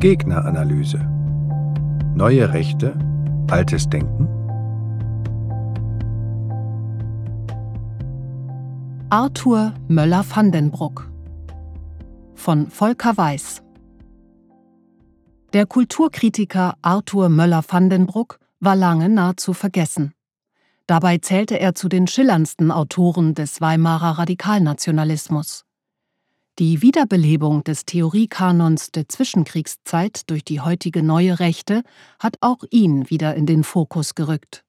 Gegneranalyse. Neue Rechte, altes Denken? Arthur Möller-Vandenbruck von Volker Weiß Der Kulturkritiker Arthur Möller-Vandenbruck war lange nahezu vergessen. Dabei zählte er zu den schillerndsten Autoren des Weimarer Radikalnationalismus. Die Wiederbelebung des Theoriekanons der Zwischenkriegszeit durch die heutige neue Rechte hat auch ihn wieder in den Fokus gerückt.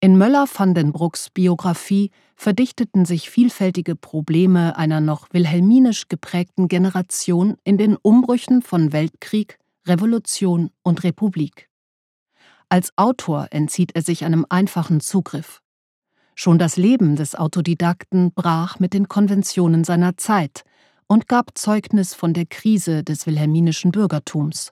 In Möller-Vandenbrucks Biografie verdichteten sich vielfältige Probleme einer noch wilhelminisch geprägten Generation in den Umbrüchen von Weltkrieg, Revolution und Republik. Als Autor entzieht er sich einem einfachen Zugriff. Schon das Leben des Autodidakten brach mit den Konventionen seiner Zeit und gab Zeugnis von der Krise des wilhelminischen Bürgertums.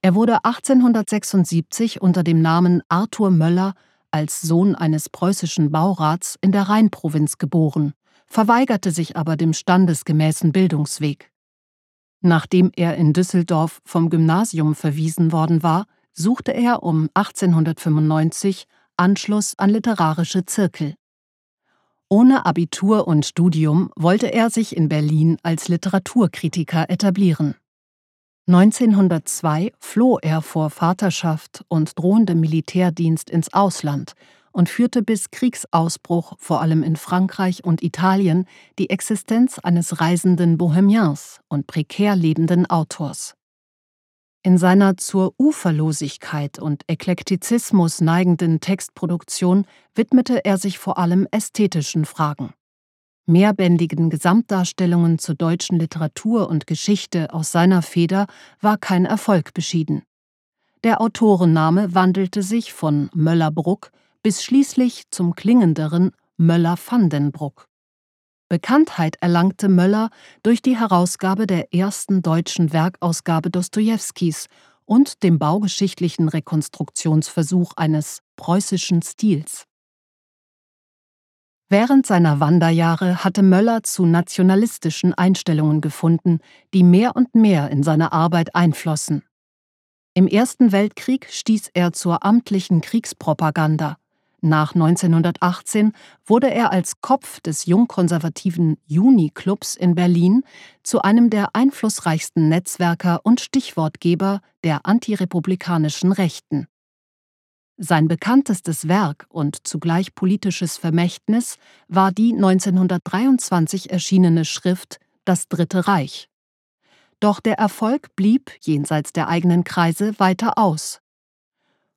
Er wurde 1876 unter dem Namen Arthur Möller als Sohn eines preußischen Baurats in der Rheinprovinz geboren, verweigerte sich aber dem standesgemäßen Bildungsweg. Nachdem er in Düsseldorf vom Gymnasium verwiesen worden war, suchte er um 1895 Anschluss an literarische Zirkel. Ohne Abitur und Studium wollte er sich in Berlin als Literaturkritiker etablieren. 1902 floh er vor Vaterschaft und drohendem Militärdienst ins Ausland und führte bis Kriegsausbruch vor allem in Frankreich und Italien die Existenz eines reisenden Bohemians und prekär lebenden Autors. In seiner zur Uferlosigkeit und Eklektizismus neigenden Textproduktion widmete er sich vor allem ästhetischen Fragen. Mehrbändigen Gesamtdarstellungen zur deutschen Literatur und Geschichte aus seiner Feder war kein Erfolg beschieden. Der Autorenname wandelte sich von Möller-Bruck bis schließlich zum klingenderen Möller-Vandenbruck. Bekanntheit erlangte Möller durch die Herausgabe der ersten deutschen Werkausgabe Dostojewskis und dem baugeschichtlichen Rekonstruktionsversuch eines preußischen Stils. Während seiner Wanderjahre hatte Möller zu nationalistischen Einstellungen gefunden, die mehr und mehr in seine Arbeit einflossen. Im Ersten Weltkrieg stieß er zur amtlichen Kriegspropaganda, nach 1918 wurde er als Kopf des jungkonservativen Juni-Clubs in Berlin zu einem der einflussreichsten Netzwerker und Stichwortgeber der antirepublikanischen Rechten. Sein bekanntestes Werk und zugleich politisches Vermächtnis war die 1923 erschienene Schrift Das Dritte Reich. Doch der Erfolg blieb jenseits der eigenen Kreise weiter aus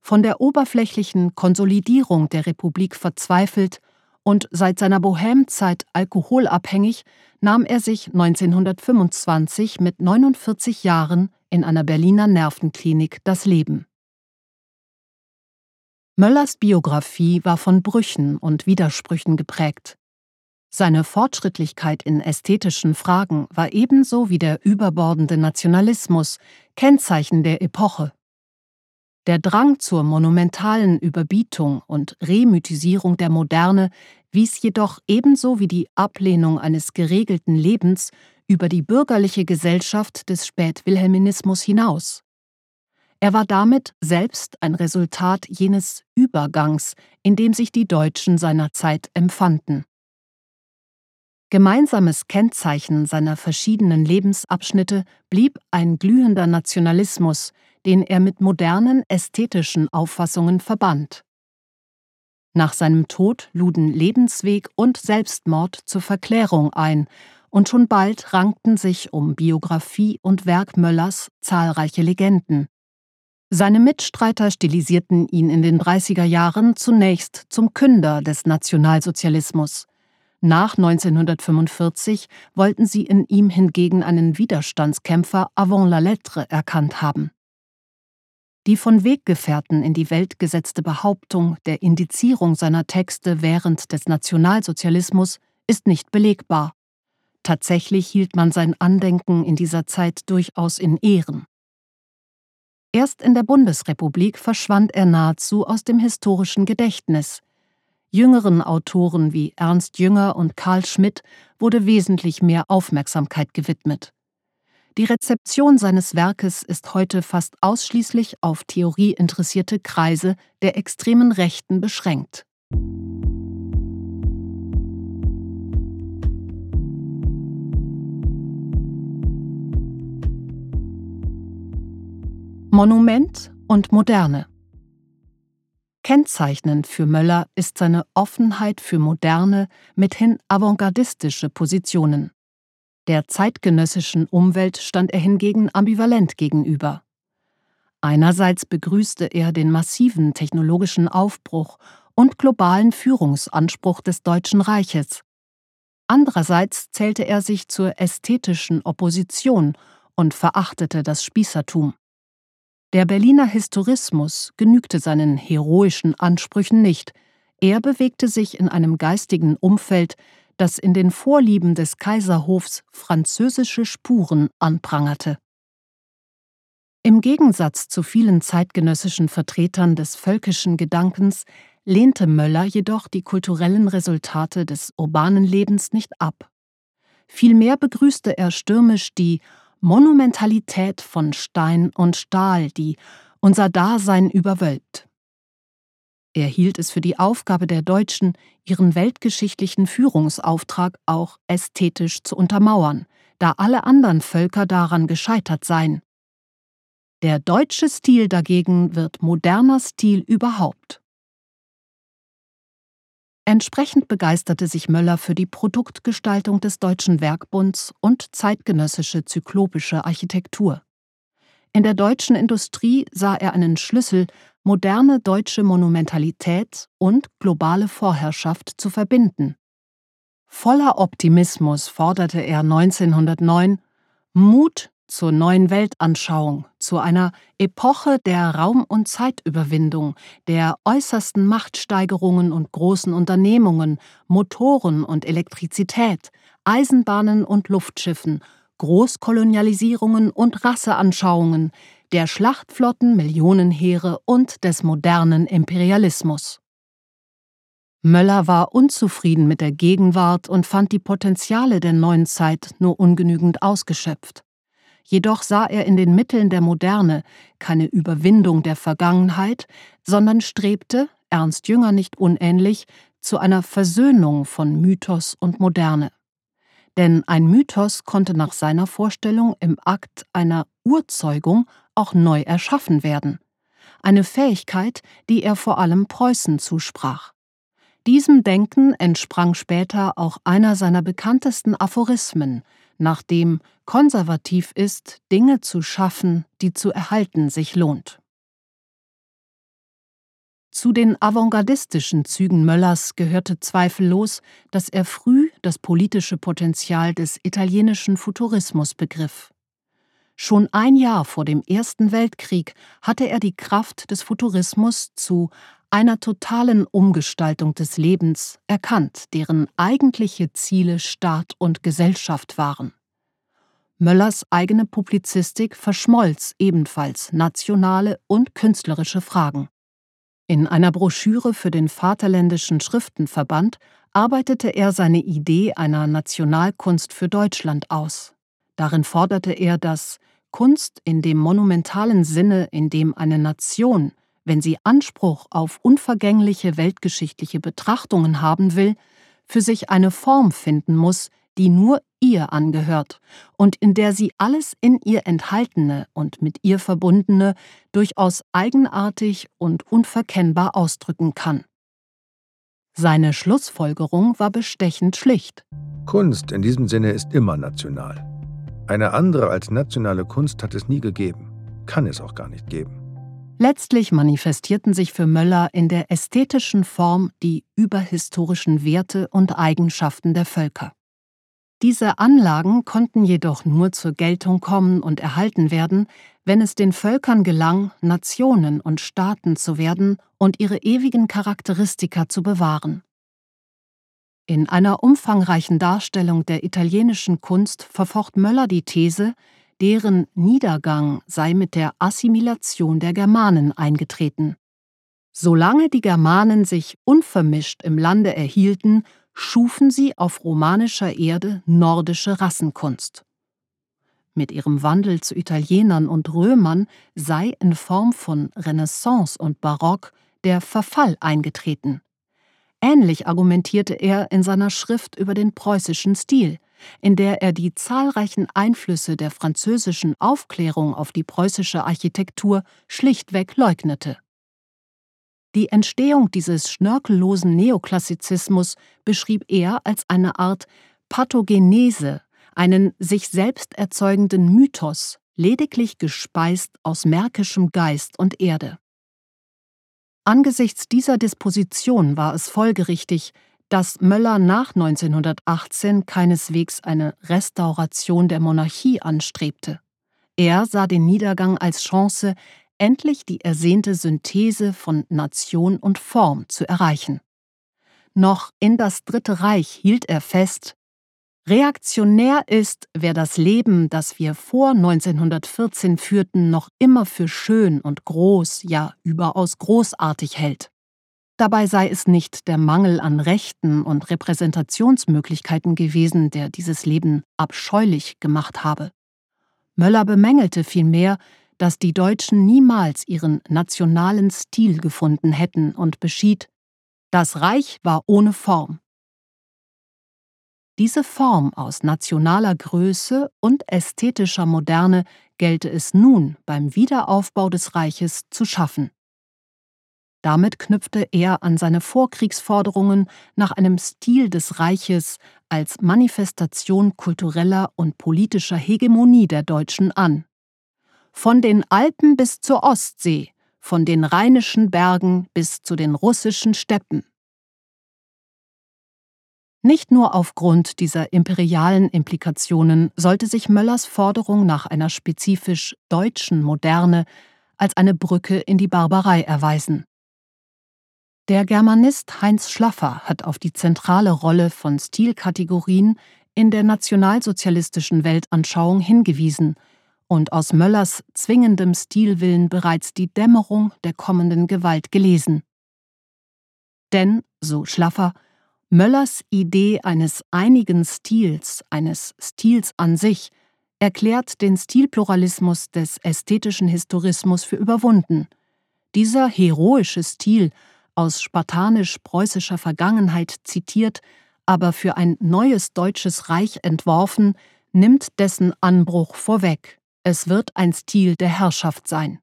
von der oberflächlichen Konsolidierung der Republik verzweifelt und seit seiner Bohemzeit alkoholabhängig, nahm er sich 1925 mit 49 Jahren in einer Berliner Nervenklinik das Leben. Möllers Biografie war von Brüchen und Widersprüchen geprägt. Seine Fortschrittlichkeit in ästhetischen Fragen war ebenso wie der überbordende Nationalismus Kennzeichen der Epoche. Der Drang zur monumentalen Überbietung und Remythisierung der Moderne wies jedoch ebenso wie die Ablehnung eines geregelten Lebens über die bürgerliche Gesellschaft des Spätwilhelminismus hinaus. Er war damit selbst ein Resultat jenes Übergangs, in dem sich die Deutschen seiner Zeit empfanden. Gemeinsames Kennzeichen seiner verschiedenen Lebensabschnitte blieb ein glühender Nationalismus, den er mit modernen ästhetischen Auffassungen verband. Nach seinem Tod luden Lebensweg und Selbstmord zur Verklärung ein, und schon bald rankten sich um Biografie und Werk Möllers zahlreiche Legenden. Seine Mitstreiter stilisierten ihn in den 30er Jahren zunächst zum Künder des Nationalsozialismus. Nach 1945 wollten sie in ihm hingegen einen Widerstandskämpfer avant la lettre erkannt haben. Die von Weggefährten in die Welt gesetzte Behauptung der Indizierung seiner Texte während des Nationalsozialismus ist nicht belegbar. Tatsächlich hielt man sein Andenken in dieser Zeit durchaus in Ehren. Erst in der Bundesrepublik verschwand er nahezu aus dem historischen Gedächtnis. Jüngeren Autoren wie Ernst Jünger und Karl Schmidt wurde wesentlich mehr Aufmerksamkeit gewidmet. Die Rezeption seines Werkes ist heute fast ausschließlich auf theorieinteressierte Kreise der extremen Rechten beschränkt. Monument und Moderne Kennzeichnend für Möller ist seine Offenheit für moderne, mithin avantgardistische Positionen. Der zeitgenössischen Umwelt stand er hingegen ambivalent gegenüber. Einerseits begrüßte er den massiven technologischen Aufbruch und globalen Führungsanspruch des Deutschen Reiches. Andererseits zählte er sich zur ästhetischen Opposition und verachtete das Spießertum. Der Berliner Historismus genügte seinen heroischen Ansprüchen nicht, er bewegte sich in einem geistigen Umfeld, das in den Vorlieben des Kaiserhofs französische Spuren anprangerte. Im Gegensatz zu vielen zeitgenössischen Vertretern des völkischen Gedankens lehnte Möller jedoch die kulturellen Resultate des urbanen Lebens nicht ab. Vielmehr begrüßte er stürmisch die Monumentalität von Stein und Stahl, die unser Dasein überwölbt. Er hielt es für die Aufgabe der Deutschen, ihren weltgeschichtlichen Führungsauftrag auch ästhetisch zu untermauern, da alle anderen Völker daran gescheitert seien. Der deutsche Stil dagegen wird moderner Stil überhaupt. Entsprechend begeisterte sich Möller für die Produktgestaltung des Deutschen Werkbunds und zeitgenössische zyklopische Architektur. In der deutschen Industrie sah er einen Schlüssel, moderne deutsche Monumentalität und globale Vorherrschaft zu verbinden. Voller Optimismus forderte er 1909 Mut zur neuen Weltanschauung, zu einer Epoche der Raum- und Zeitüberwindung, der äußersten Machtsteigerungen und großen Unternehmungen, Motoren und Elektrizität, Eisenbahnen und Luftschiffen Großkolonialisierungen und Rasseanschauungen, der Schlachtflotten, Millionenheere und des modernen Imperialismus. Möller war unzufrieden mit der Gegenwart und fand die Potenziale der neuen Zeit nur ungenügend ausgeschöpft. Jedoch sah er in den Mitteln der Moderne keine Überwindung der Vergangenheit, sondern strebte, Ernst Jünger nicht unähnlich, zu einer Versöhnung von Mythos und Moderne denn ein Mythos konnte nach seiner Vorstellung im Akt einer Urzeugung auch neu erschaffen werden, eine Fähigkeit, die er vor allem Preußen zusprach. Diesem Denken entsprang später auch einer seiner bekanntesten Aphorismen, nach dem konservativ ist, Dinge zu schaffen, die zu erhalten sich lohnt. Zu den avantgardistischen Zügen Möllers gehörte zweifellos, dass er früh das politische Potenzial des italienischen Futurismus begriff. Schon ein Jahr vor dem Ersten Weltkrieg hatte er die Kraft des Futurismus zu einer totalen Umgestaltung des Lebens erkannt, deren eigentliche Ziele Staat und Gesellschaft waren. Möllers eigene Publizistik verschmolz ebenfalls nationale und künstlerische Fragen. In einer Broschüre für den Vaterländischen Schriftenverband arbeitete er seine Idee einer Nationalkunst für Deutschland aus. Darin forderte er, dass Kunst in dem monumentalen Sinne, in dem eine Nation, wenn sie Anspruch auf unvergängliche weltgeschichtliche Betrachtungen haben will, für sich eine Form finden muss, die nur ihr angehört und in der sie alles in ihr enthaltene und mit ihr verbundene durchaus eigenartig und unverkennbar ausdrücken kann. Seine Schlussfolgerung war bestechend schlicht. Kunst in diesem Sinne ist immer national. Eine andere als nationale Kunst hat es nie gegeben, kann es auch gar nicht geben. Letztlich manifestierten sich für Möller in der ästhetischen Form die überhistorischen Werte und Eigenschaften der Völker. Diese Anlagen konnten jedoch nur zur Geltung kommen und erhalten werden, wenn es den Völkern gelang, Nationen und Staaten zu werden und ihre ewigen Charakteristika zu bewahren. In einer umfangreichen Darstellung der italienischen Kunst verfocht Möller die These, deren Niedergang sei mit der Assimilation der Germanen eingetreten. Solange die Germanen sich unvermischt im Lande erhielten, schufen sie auf romanischer Erde nordische Rassenkunst. Mit ihrem Wandel zu Italienern und Römern sei in Form von Renaissance und Barock der Verfall eingetreten. Ähnlich argumentierte er in seiner Schrift über den preußischen Stil, in der er die zahlreichen Einflüsse der französischen Aufklärung auf die preußische Architektur schlichtweg leugnete. Die Entstehung dieses schnörkellosen Neoklassizismus beschrieb er als eine Art Pathogenese, einen sich selbst erzeugenden Mythos, lediglich gespeist aus märkischem Geist und Erde. Angesichts dieser Disposition war es folgerichtig, dass Möller nach 1918 keineswegs eine Restauration der Monarchie anstrebte. Er sah den Niedergang als Chance, endlich die ersehnte Synthese von Nation und Form zu erreichen. Noch in das Dritte Reich hielt er fest, Reaktionär ist, wer das Leben, das wir vor 1914 führten, noch immer für schön und groß, ja überaus großartig hält. Dabei sei es nicht der Mangel an Rechten und Repräsentationsmöglichkeiten gewesen, der dieses Leben abscheulich gemacht habe. Möller bemängelte vielmehr, dass die Deutschen niemals ihren nationalen Stil gefunden hätten und beschied, das Reich war ohne Form. Diese Form aus nationaler Größe und ästhetischer Moderne gelte es nun beim Wiederaufbau des Reiches zu schaffen. Damit knüpfte er an seine Vorkriegsforderungen nach einem Stil des Reiches als Manifestation kultureller und politischer Hegemonie der Deutschen an. Von den Alpen bis zur Ostsee, von den rheinischen Bergen bis zu den russischen Steppen. Nicht nur aufgrund dieser imperialen Implikationen sollte sich Möllers Forderung nach einer spezifisch deutschen Moderne als eine Brücke in die Barbarei erweisen. Der Germanist Heinz Schlaffer hat auf die zentrale Rolle von Stilkategorien in der nationalsozialistischen Weltanschauung hingewiesen und aus Möllers zwingendem Stilwillen bereits die Dämmerung der kommenden Gewalt gelesen. Denn, so Schlaffer, Möllers Idee eines einigen Stils, eines Stils an sich, erklärt den Stilpluralismus des ästhetischen Historismus für überwunden. Dieser heroische Stil aus spartanisch-preußischer Vergangenheit zitiert, aber für ein neues deutsches Reich entworfen, nimmt dessen Anbruch vorweg. Es wird ein Stil der Herrschaft sein.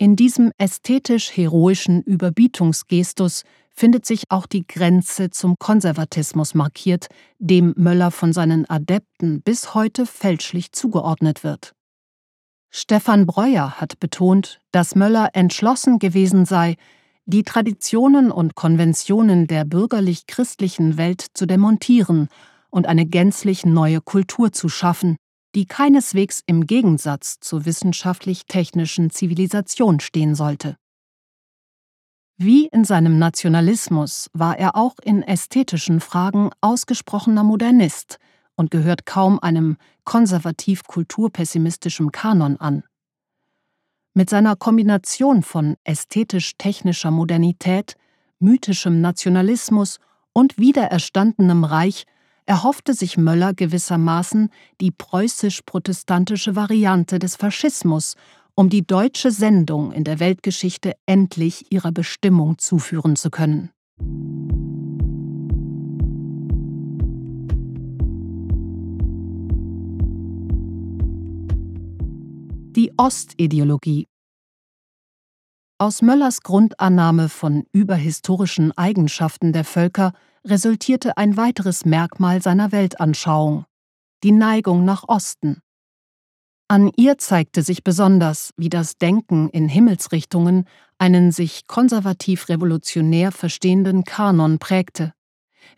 In diesem ästhetisch-heroischen Überbietungsgestus findet sich auch die Grenze zum Konservatismus markiert, dem Möller von seinen Adepten bis heute fälschlich zugeordnet wird. Stefan Breuer hat betont, dass Möller entschlossen gewesen sei, die Traditionen und Konventionen der bürgerlich-christlichen Welt zu demontieren und eine gänzlich neue Kultur zu schaffen, die keineswegs im Gegensatz zur wissenschaftlich-technischen Zivilisation stehen sollte. Wie in seinem Nationalismus war er auch in ästhetischen Fragen ausgesprochener Modernist und gehört kaum einem konservativ-kulturpessimistischem Kanon an. Mit seiner Kombination von ästhetisch-technischer Modernität, mythischem Nationalismus und wiedererstandenem Reich erhoffte sich Möller gewissermaßen die preußisch-protestantische Variante des Faschismus, um die deutsche Sendung in der Weltgeschichte endlich ihrer Bestimmung zuführen zu können. Die Ostideologie Aus Möllers Grundannahme von überhistorischen Eigenschaften der Völker resultierte ein weiteres Merkmal seiner Weltanschauung, die Neigung nach Osten. An ihr zeigte sich besonders, wie das Denken in Himmelsrichtungen einen sich konservativ-revolutionär verstehenden Kanon prägte.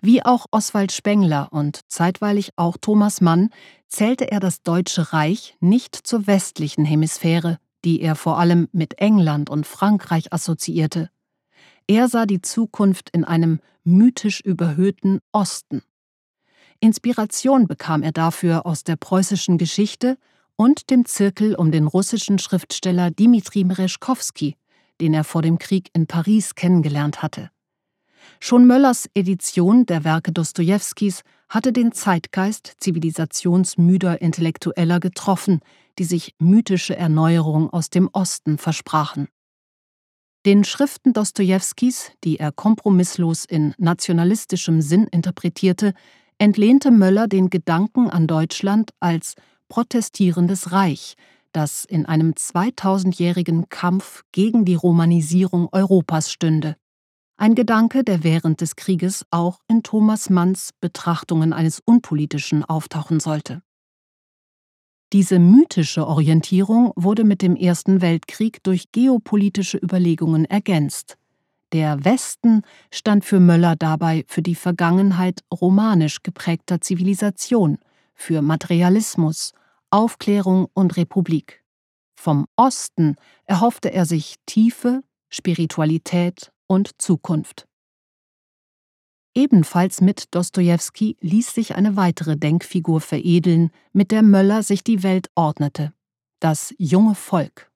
Wie auch Oswald Spengler und zeitweilig auch Thomas Mann zählte er das Deutsche Reich nicht zur westlichen Hemisphäre, die er vor allem mit England und Frankreich assoziierte. Er sah die Zukunft in einem mythisch überhöhten Osten. Inspiration bekam er dafür aus der preußischen Geschichte und dem Zirkel um den russischen Schriftsteller Dmitri Merezhkovsky, den er vor dem Krieg in Paris kennengelernt hatte. Schon Möllers Edition der Werke Dostojewskis hatte den Zeitgeist zivilisationsmüder Intellektueller getroffen, die sich mythische Erneuerung aus dem Osten versprachen. Den Schriften Dostojewskis, die er kompromisslos in nationalistischem Sinn interpretierte, entlehnte Möller den Gedanken an Deutschland als protestierendes Reich, das in einem 2000-jährigen Kampf gegen die Romanisierung Europas stünde. Ein Gedanke, der während des Krieges auch in Thomas Manns Betrachtungen eines Unpolitischen auftauchen sollte. Diese mythische Orientierung wurde mit dem Ersten Weltkrieg durch geopolitische Überlegungen ergänzt. Der Westen stand für Möller dabei für die Vergangenheit romanisch geprägter Zivilisation, für Materialismus, Aufklärung und Republik. Vom Osten erhoffte er sich Tiefe, Spiritualität und Zukunft. Ebenfalls mit Dostojewski ließ sich eine weitere Denkfigur veredeln, mit der Möller sich die Welt ordnete: das junge Volk.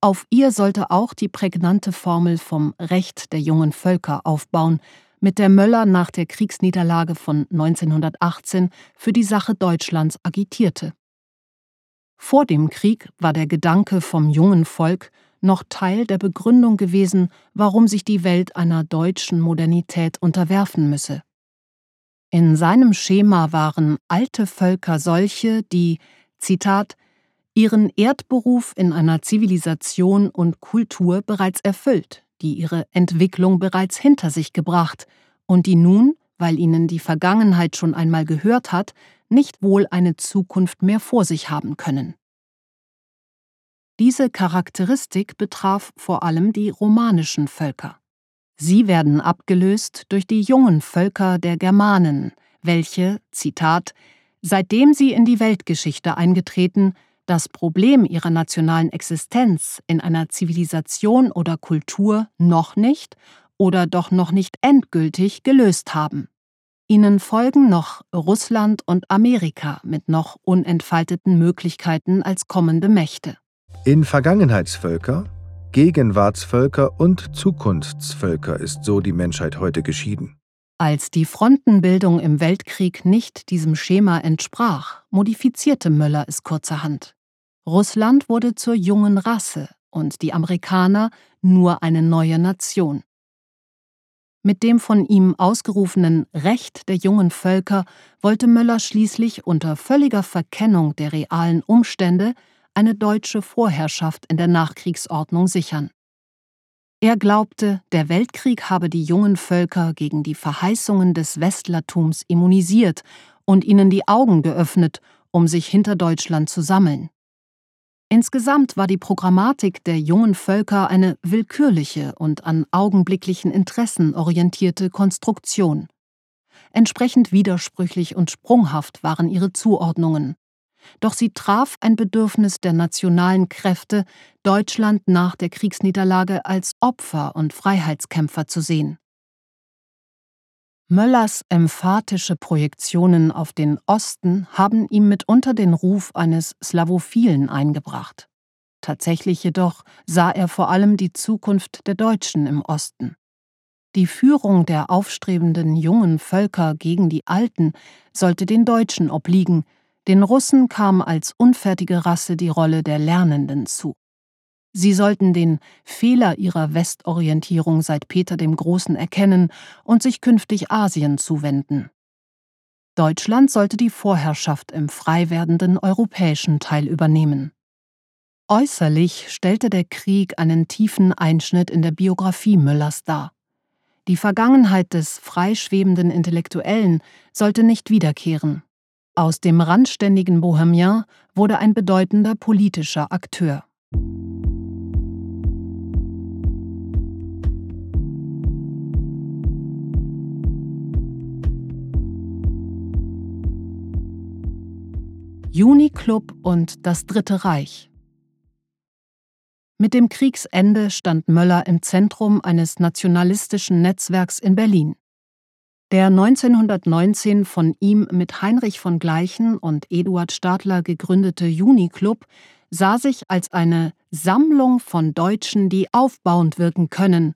Auf ihr sollte auch die prägnante Formel vom Recht der jungen Völker aufbauen, mit der Möller nach der Kriegsniederlage von 1918 für die Sache Deutschlands agitierte. Vor dem Krieg war der Gedanke vom jungen Volk noch Teil der Begründung gewesen, warum sich die Welt einer deutschen Modernität unterwerfen müsse. In seinem Schema waren alte Völker solche, die, Zitat, ihren Erdberuf in einer Zivilisation und Kultur bereits erfüllt, die ihre Entwicklung bereits hinter sich gebracht und die nun, weil ihnen die Vergangenheit schon einmal gehört hat, nicht wohl eine Zukunft mehr vor sich haben können. Diese Charakteristik betraf vor allem die romanischen Völker. Sie werden abgelöst durch die jungen Völker der Germanen, welche, Zitat, seitdem sie in die Weltgeschichte eingetreten, das Problem ihrer nationalen Existenz in einer Zivilisation oder Kultur noch nicht oder doch noch nicht endgültig gelöst haben. Ihnen folgen noch Russland und Amerika mit noch unentfalteten Möglichkeiten als kommende Mächte. In Vergangenheitsvölker, Gegenwartsvölker und Zukunftsvölker ist so die Menschheit heute geschieden. Als die Frontenbildung im Weltkrieg nicht diesem Schema entsprach, modifizierte Möller es kurzerhand. Russland wurde zur jungen Rasse und die Amerikaner nur eine neue Nation. Mit dem von ihm ausgerufenen Recht der jungen Völker wollte Möller schließlich unter völliger Verkennung der realen Umstände eine deutsche Vorherrschaft in der Nachkriegsordnung sichern. Er glaubte, der Weltkrieg habe die jungen Völker gegen die Verheißungen des Westlertums immunisiert und ihnen die Augen geöffnet, um sich hinter Deutschland zu sammeln. Insgesamt war die Programmatik der jungen Völker eine willkürliche und an augenblicklichen Interessen orientierte Konstruktion. Entsprechend widersprüchlich und sprunghaft waren ihre Zuordnungen doch sie traf ein Bedürfnis der nationalen Kräfte, Deutschland nach der Kriegsniederlage als Opfer und Freiheitskämpfer zu sehen. Möllers emphatische Projektionen auf den Osten haben ihm mitunter den Ruf eines Slawophilen eingebracht. Tatsächlich jedoch sah er vor allem die Zukunft der Deutschen im Osten. Die Führung der aufstrebenden jungen Völker gegen die Alten sollte den Deutschen obliegen, den Russen kam als unfertige Rasse die Rolle der Lernenden zu. Sie sollten den Fehler ihrer Westorientierung seit Peter dem Großen erkennen und sich künftig Asien zuwenden. Deutschland sollte die Vorherrschaft im frei werdenden europäischen Teil übernehmen. Äußerlich stellte der Krieg einen tiefen Einschnitt in der Biografie Müllers dar. Die Vergangenheit des freischwebenden Intellektuellen sollte nicht wiederkehren. Aus dem randständigen Bohemien wurde ein bedeutender politischer Akteur. Juni-Club und das Dritte Reich. Mit dem Kriegsende stand Möller im Zentrum eines nationalistischen Netzwerks in Berlin. Der 1919 von ihm mit Heinrich von Gleichen und Eduard Stadler gegründete Juni-Club sah sich als eine Sammlung von Deutschen, die aufbauend wirken können,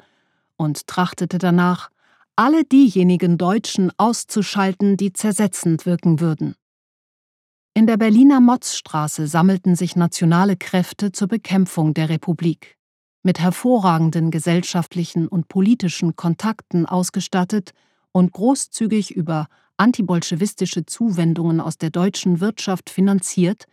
und trachtete danach, alle diejenigen Deutschen auszuschalten, die zersetzend wirken würden. In der Berliner Motzstraße sammelten sich nationale Kräfte zur Bekämpfung der Republik. Mit hervorragenden gesellschaftlichen und politischen Kontakten ausgestattet und großzügig über antibolschewistische Zuwendungen aus der deutschen Wirtschaft finanziert,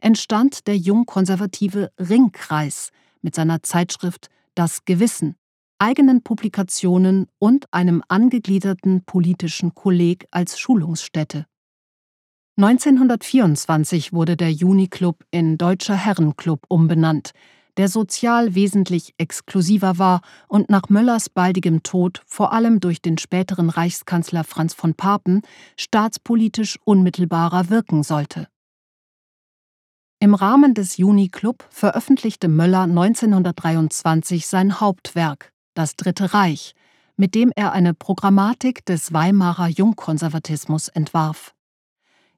entstand der jungkonservative Ringkreis mit seiner Zeitschrift Das Gewissen, eigenen Publikationen und einem angegliederten politischen Kolleg als Schulungsstätte. 1924 wurde der Juniclub in Deutscher Herrenclub umbenannt, der sozial wesentlich exklusiver war und nach Möllers baldigem Tod vor allem durch den späteren Reichskanzler Franz von Papen staatspolitisch unmittelbarer wirken sollte. Im Rahmen des Juniclub veröffentlichte Möller 1923 sein Hauptwerk Das Dritte Reich, mit dem er eine Programmatik des Weimarer Jungkonservatismus entwarf.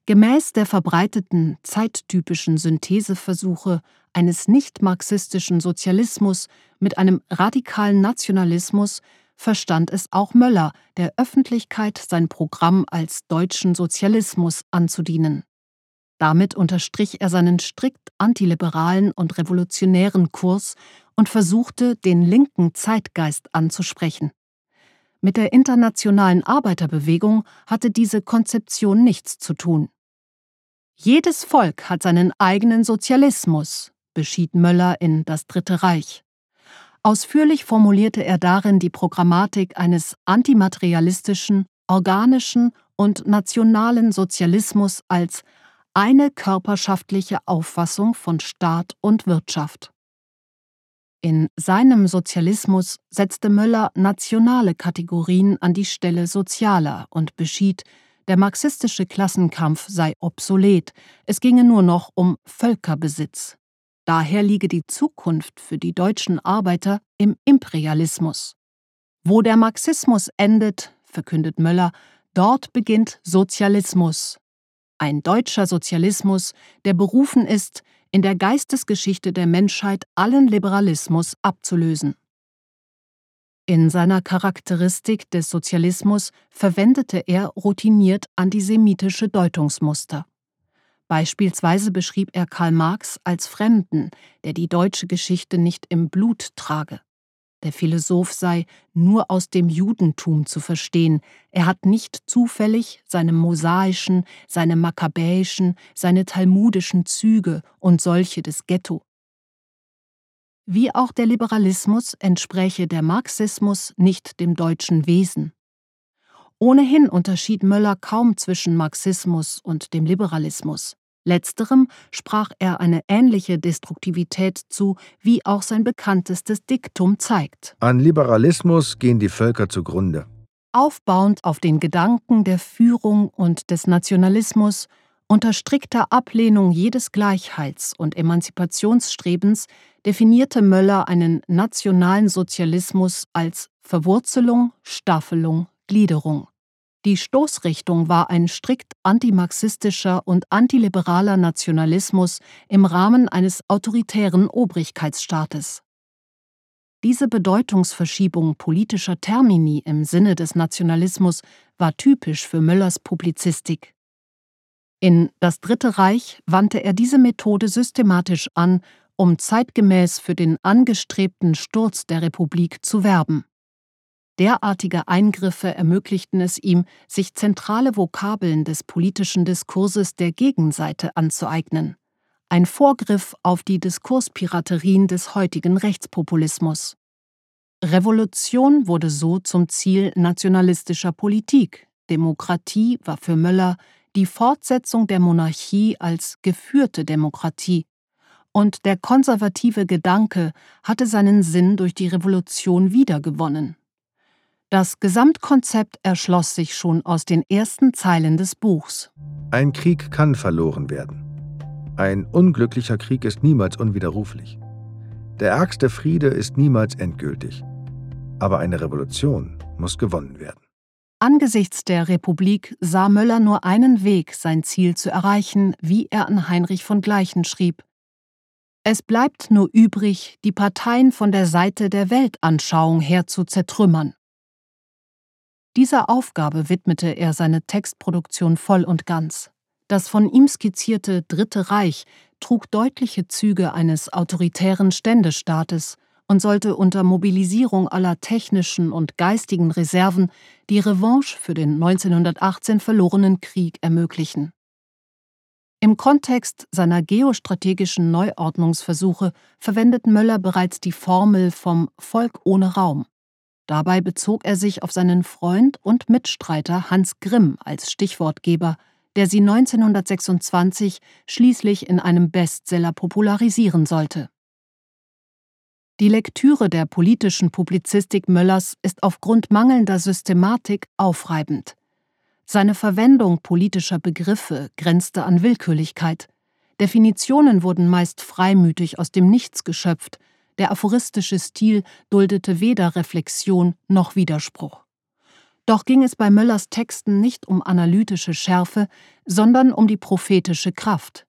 Gemäß der verbreiteten zeittypischen Syntheseversuche eines nicht-marxistischen Sozialismus mit einem radikalen Nationalismus verstand es auch Möller, der Öffentlichkeit sein Programm als deutschen Sozialismus anzudienen. Damit unterstrich er seinen strikt antiliberalen und revolutionären Kurs und versuchte, den linken Zeitgeist anzusprechen. Mit der internationalen Arbeiterbewegung hatte diese Konzeption nichts zu tun. Jedes Volk hat seinen eigenen Sozialismus, beschied Möller in Das Dritte Reich. Ausführlich formulierte er darin die Programmatik eines antimaterialistischen, organischen und nationalen Sozialismus als eine körperschaftliche Auffassung von Staat und Wirtschaft. In seinem Sozialismus setzte Möller nationale Kategorien an die Stelle sozialer und beschied, der marxistische Klassenkampf sei obsolet, es ginge nur noch um Völkerbesitz. Daher liege die Zukunft für die deutschen Arbeiter im Imperialismus. Wo der Marxismus endet, verkündet Möller, dort beginnt Sozialismus. Ein deutscher Sozialismus, der berufen ist, in der Geistesgeschichte der Menschheit allen Liberalismus abzulösen. In seiner Charakteristik des Sozialismus verwendete er routiniert antisemitische Deutungsmuster. Beispielsweise beschrieb er Karl Marx als Fremden, der die deutsche Geschichte nicht im Blut trage. Der Philosoph sei nur aus dem Judentum zu verstehen, er hat nicht zufällig seine mosaischen, seine makkabäischen, seine talmudischen Züge und solche des Ghetto. Wie auch der Liberalismus entspräche der Marxismus nicht dem deutschen Wesen. Ohnehin unterschied Möller kaum zwischen Marxismus und dem Liberalismus. Letzterem sprach er eine ähnliche Destruktivität zu, wie auch sein bekanntestes Diktum zeigt. An Liberalismus gehen die Völker zugrunde. Aufbauend auf den Gedanken der Führung und des Nationalismus, unter strikter Ablehnung jedes Gleichheits- und Emanzipationsstrebens, definierte Möller einen nationalen Sozialismus als Verwurzelung, Staffelung, Gliederung. Die Stoßrichtung war ein strikt antimarxistischer und antiliberaler Nationalismus im Rahmen eines autoritären Obrigkeitsstaates. Diese Bedeutungsverschiebung politischer Termini im Sinne des Nationalismus war typisch für Möllers Publizistik. In Das Dritte Reich wandte er diese Methode systematisch an, um zeitgemäß für den angestrebten Sturz der Republik zu werben. Derartige Eingriffe ermöglichten es ihm, sich zentrale Vokabeln des politischen Diskurses der Gegenseite anzueignen. Ein Vorgriff auf die Diskurspiraterien des heutigen Rechtspopulismus. Revolution wurde so zum Ziel nationalistischer Politik. Demokratie war für Möller die Fortsetzung der Monarchie als geführte Demokratie. Und der konservative Gedanke hatte seinen Sinn durch die Revolution wiedergewonnen. Das Gesamtkonzept erschloss sich schon aus den ersten Zeilen des Buchs. Ein Krieg kann verloren werden. Ein unglücklicher Krieg ist niemals unwiderruflich. Der ärgste Friede ist niemals endgültig. Aber eine Revolution muss gewonnen werden. Angesichts der Republik sah Möller nur einen Weg, sein Ziel zu erreichen, wie er an Heinrich von Gleichen schrieb. Es bleibt nur übrig, die Parteien von der Seite der Weltanschauung her zu zertrümmern. Dieser Aufgabe widmete er seine Textproduktion voll und ganz. Das von ihm skizzierte Dritte Reich trug deutliche Züge eines autoritären Ständestaates und sollte unter Mobilisierung aller technischen und geistigen Reserven die Revanche für den 1918 verlorenen Krieg ermöglichen. Im Kontext seiner geostrategischen Neuordnungsversuche verwendet Möller bereits die Formel vom Volk ohne Raum. Dabei bezog er sich auf seinen Freund und Mitstreiter Hans Grimm als Stichwortgeber, der sie 1926 schließlich in einem Bestseller popularisieren sollte. Die Lektüre der politischen Publizistik Möllers ist aufgrund mangelnder Systematik aufreibend. Seine Verwendung politischer Begriffe grenzte an Willkürlichkeit. Definitionen wurden meist freimütig aus dem Nichts geschöpft, der aphoristische Stil duldete weder Reflexion noch Widerspruch. Doch ging es bei Möllers Texten nicht um analytische Schärfe, sondern um die prophetische Kraft.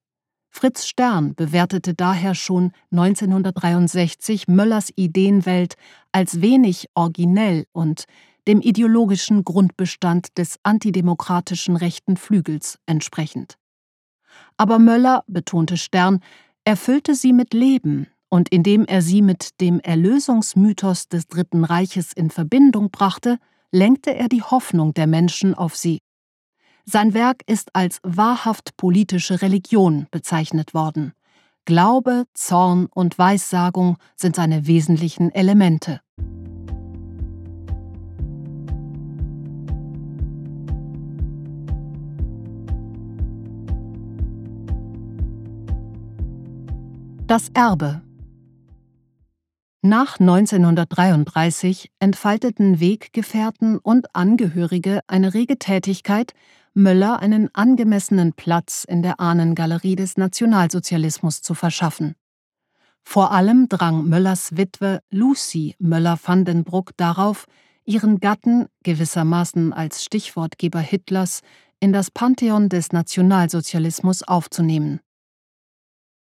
Fritz Stern bewertete daher schon 1963 Möllers Ideenwelt als wenig originell und dem ideologischen Grundbestand des antidemokratischen rechten Flügels entsprechend. Aber Möller, betonte Stern, erfüllte sie mit Leben, und indem er sie mit dem Erlösungsmythos des Dritten Reiches in Verbindung brachte, lenkte er die Hoffnung der Menschen auf sie. Sein Werk ist als wahrhaft politische Religion bezeichnet worden. Glaube, Zorn und Weissagung sind seine wesentlichen Elemente. Das Erbe Nach 1933 entfalteten Weggefährten und Angehörige eine rege Tätigkeit, Möller einen angemessenen Platz in der Ahnengalerie des Nationalsozialismus zu verschaffen. Vor allem drang Möllers Witwe Lucy Möller-van den Bruck darauf, ihren Gatten, gewissermaßen als Stichwortgeber Hitlers, in das Pantheon des Nationalsozialismus aufzunehmen.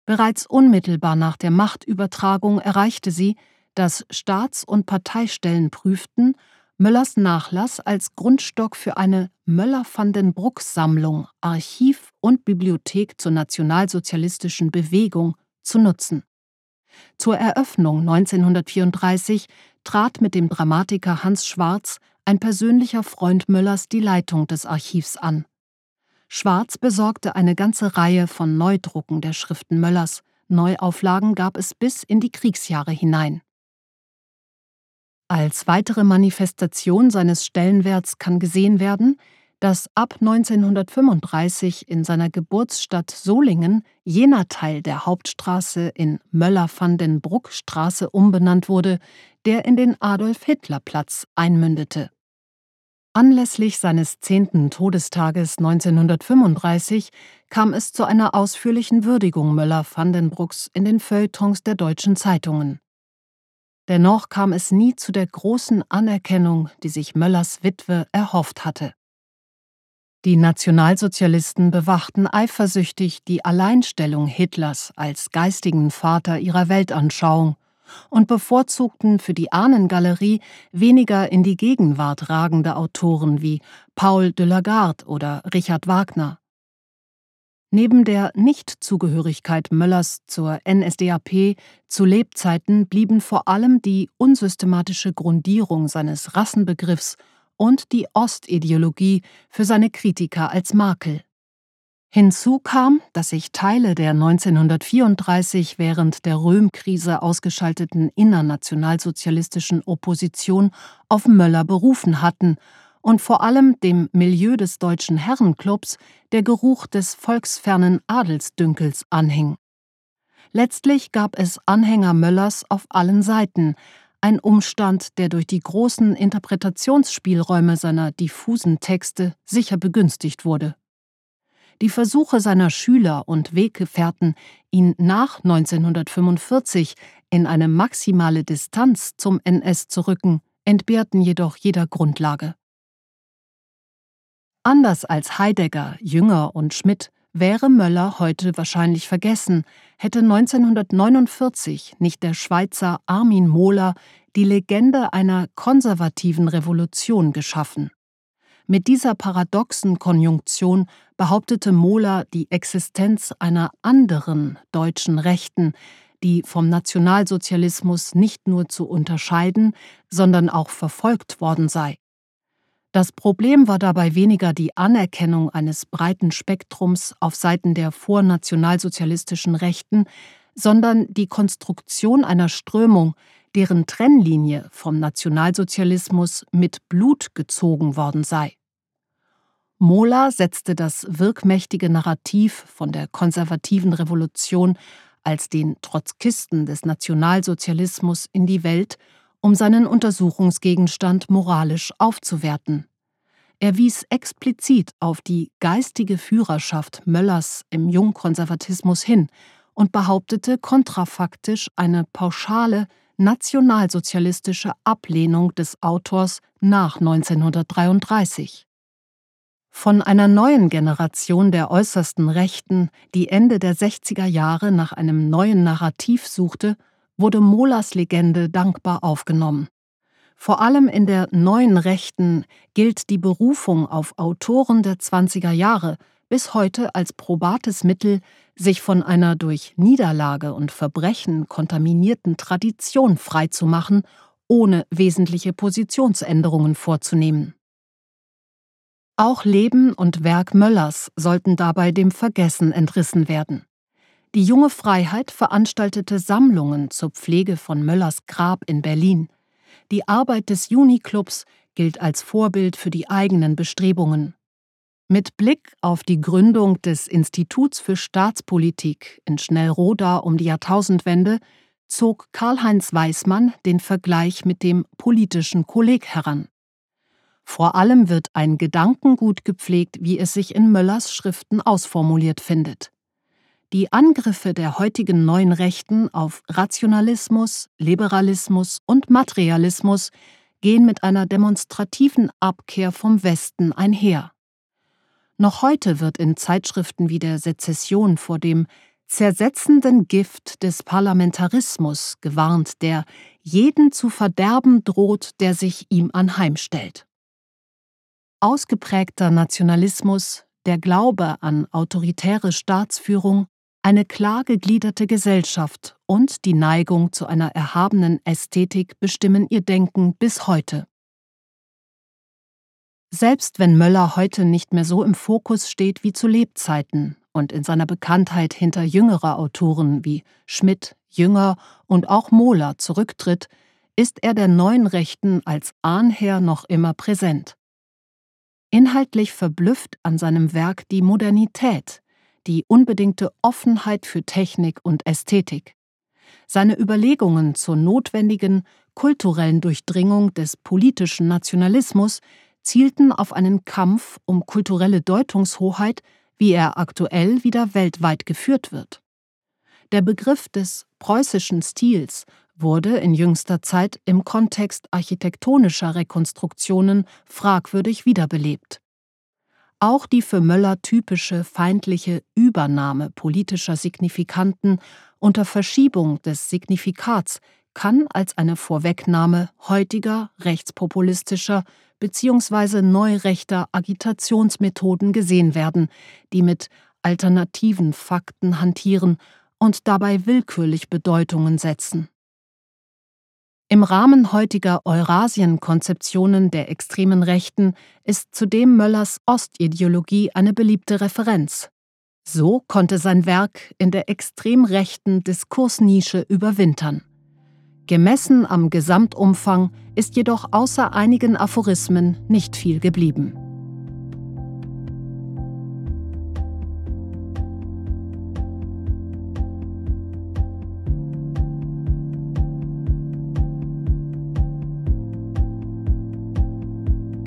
Bereits unmittelbar nach der Machtübertragung erreichte sie, dass Staats- und Parteistellen prüften, Möllers Nachlass als Grundstock für eine Möller-van den Bruck-Sammlung, Archiv und Bibliothek zur nationalsozialistischen Bewegung zu nutzen. Zur Eröffnung 1934 trat mit dem Dramatiker Hans Schwarz ein persönlicher Freund Möllers die Leitung des Archivs an. Schwarz besorgte eine ganze Reihe von Neudrucken der Schriften Möllers, Neuauflagen gab es bis in die Kriegsjahre hinein. Als weitere Manifestation seines Stellenwerts kann gesehen werden, dass ab 1935 in seiner Geburtsstadt Solingen jener Teil der Hauptstraße in Möller-van den Bruck-Straße umbenannt wurde, der in den Adolf-Hitler-Platz einmündete. Anlässlich seines zehnten Todestages 1935 kam es zu einer ausführlichen Würdigung Möller-Vandenbrucks in den Feuilletons der deutschen Zeitungen. Dennoch kam es nie zu der großen Anerkennung, die sich Möllers Witwe erhofft hatte. Die Nationalsozialisten bewachten eifersüchtig die Alleinstellung Hitlers als geistigen Vater ihrer Weltanschauung und bevorzugten für die Ahnengalerie weniger in die Gegenwart ragende Autoren wie Paul de Lagarde oder Richard Wagner. Neben der Nichtzugehörigkeit Möllers zur NSDAP zu Lebzeiten blieben vor allem die unsystematische Grundierung seines Rassenbegriffs und die Ostideologie für seine Kritiker als Makel. Hinzu kam, dass sich Teile der 1934 während der Röhm-Krise ausgeschalteten innernationalsozialistischen Opposition auf Möller berufen hatten und vor allem dem Milieu des Deutschen Herrenclubs der Geruch des volksfernen Adelsdünkels anhing. Letztlich gab es Anhänger Möllers auf allen Seiten, ein Umstand, der durch die großen Interpretationsspielräume seiner diffusen Texte sicher begünstigt wurde die Versuche seiner Schüler und Weggefährten, ihn nach 1945 in eine maximale Distanz zum NS zu rücken, entbehrten jedoch jeder Grundlage. Anders als Heidegger, Jünger und Schmidt wäre Möller heute wahrscheinlich vergessen, hätte 1949 nicht der Schweizer Armin Mohler die Legende einer konservativen Revolution geschaffen. Mit dieser paradoxen Konjunktion behauptete Mohler die Existenz einer anderen deutschen Rechten, die vom Nationalsozialismus nicht nur zu unterscheiden, sondern auch verfolgt worden sei. Das Problem war dabei weniger die Anerkennung eines breiten Spektrums auf Seiten der vornationalsozialistischen Rechten, sondern die Konstruktion einer Strömung, deren Trennlinie vom Nationalsozialismus mit Blut gezogen worden sei. Mohler setzte das wirkmächtige Narrativ von der konservativen Revolution als den Trotzkisten des Nationalsozialismus in die Welt, um seinen Untersuchungsgegenstand moralisch aufzuwerten. Er wies explizit auf die geistige Führerschaft Möllers im Jungkonservatismus hin und behauptete kontrafaktisch eine pauschale nationalsozialistische Ablehnung des Autors nach 1933. Von einer neuen Generation der äußersten Rechten, die Ende der 60er Jahre nach einem neuen Narrativ suchte, wurde Molas Legende dankbar aufgenommen. Vor allem in der neuen Rechten gilt die Berufung auf Autoren der 20er Jahre bis heute als probates Mittel, sich von einer durch Niederlage und Verbrechen kontaminierten Tradition freizumachen, ohne wesentliche Positionsänderungen vorzunehmen. Auch Leben und Werk Möllers sollten dabei dem Vergessen entrissen werden. Die junge Freiheit veranstaltete Sammlungen zur Pflege von Möllers Grab in Berlin. Die Arbeit des Juniclubs gilt als Vorbild für die eigenen Bestrebungen. Mit Blick auf die Gründung des Instituts für Staatspolitik in Schnellroda um die Jahrtausendwende zog Karl-Heinz Weismann den Vergleich mit dem politischen Kolleg heran. Vor allem wird ein Gedankengut gepflegt, wie es sich in Möllers Schriften ausformuliert findet. Die Angriffe der heutigen neuen Rechten auf Rationalismus, Liberalismus und Materialismus gehen mit einer demonstrativen Abkehr vom Westen einher. Noch heute wird in Zeitschriften wie der Sezession vor dem zersetzenden Gift des Parlamentarismus gewarnt, der jeden zu verderben droht, der sich ihm anheimstellt. Ausgeprägter Nationalismus, der Glaube an autoritäre Staatsführung, eine klar gegliederte Gesellschaft und die Neigung zu einer erhabenen Ästhetik bestimmen ihr Denken bis heute. Selbst wenn Möller heute nicht mehr so im Fokus steht wie zu Lebzeiten und in seiner Bekanntheit hinter jüngerer Autoren wie Schmidt, Jünger und auch Mohler zurücktritt, ist er der neuen Rechten als Ahnherr noch immer präsent. Inhaltlich verblüfft an seinem Werk die Modernität, die unbedingte Offenheit für Technik und Ästhetik. Seine Überlegungen zur notwendigen kulturellen Durchdringung des politischen Nationalismus zielten auf einen Kampf um kulturelle Deutungshoheit, wie er aktuell wieder weltweit geführt wird. Der Begriff des preußischen Stils wurde in jüngster Zeit im Kontext architektonischer Rekonstruktionen fragwürdig wiederbelebt. Auch die für Möller typische feindliche Übernahme politischer Signifikanten unter Verschiebung des Signifikats kann als eine Vorwegnahme heutiger rechtspopulistischer bzw. neurechter Agitationsmethoden gesehen werden, die mit alternativen Fakten hantieren und dabei willkürlich Bedeutungen setzen. Im Rahmen heutiger Eurasien-Konzeptionen der extremen Rechten ist zudem Möllers Ostideologie eine beliebte Referenz. So konnte sein Werk in der extrem rechten Diskursnische überwintern. Gemessen am Gesamtumfang ist jedoch außer einigen Aphorismen nicht viel geblieben.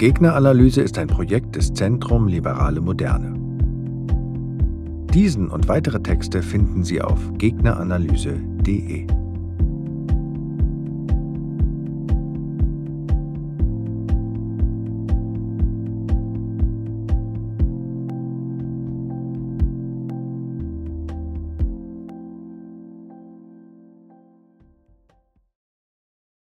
Gegneranalyse ist ein Projekt des Zentrum Liberale Moderne. Diesen und weitere Texte finden Sie auf gegneranalyse.de.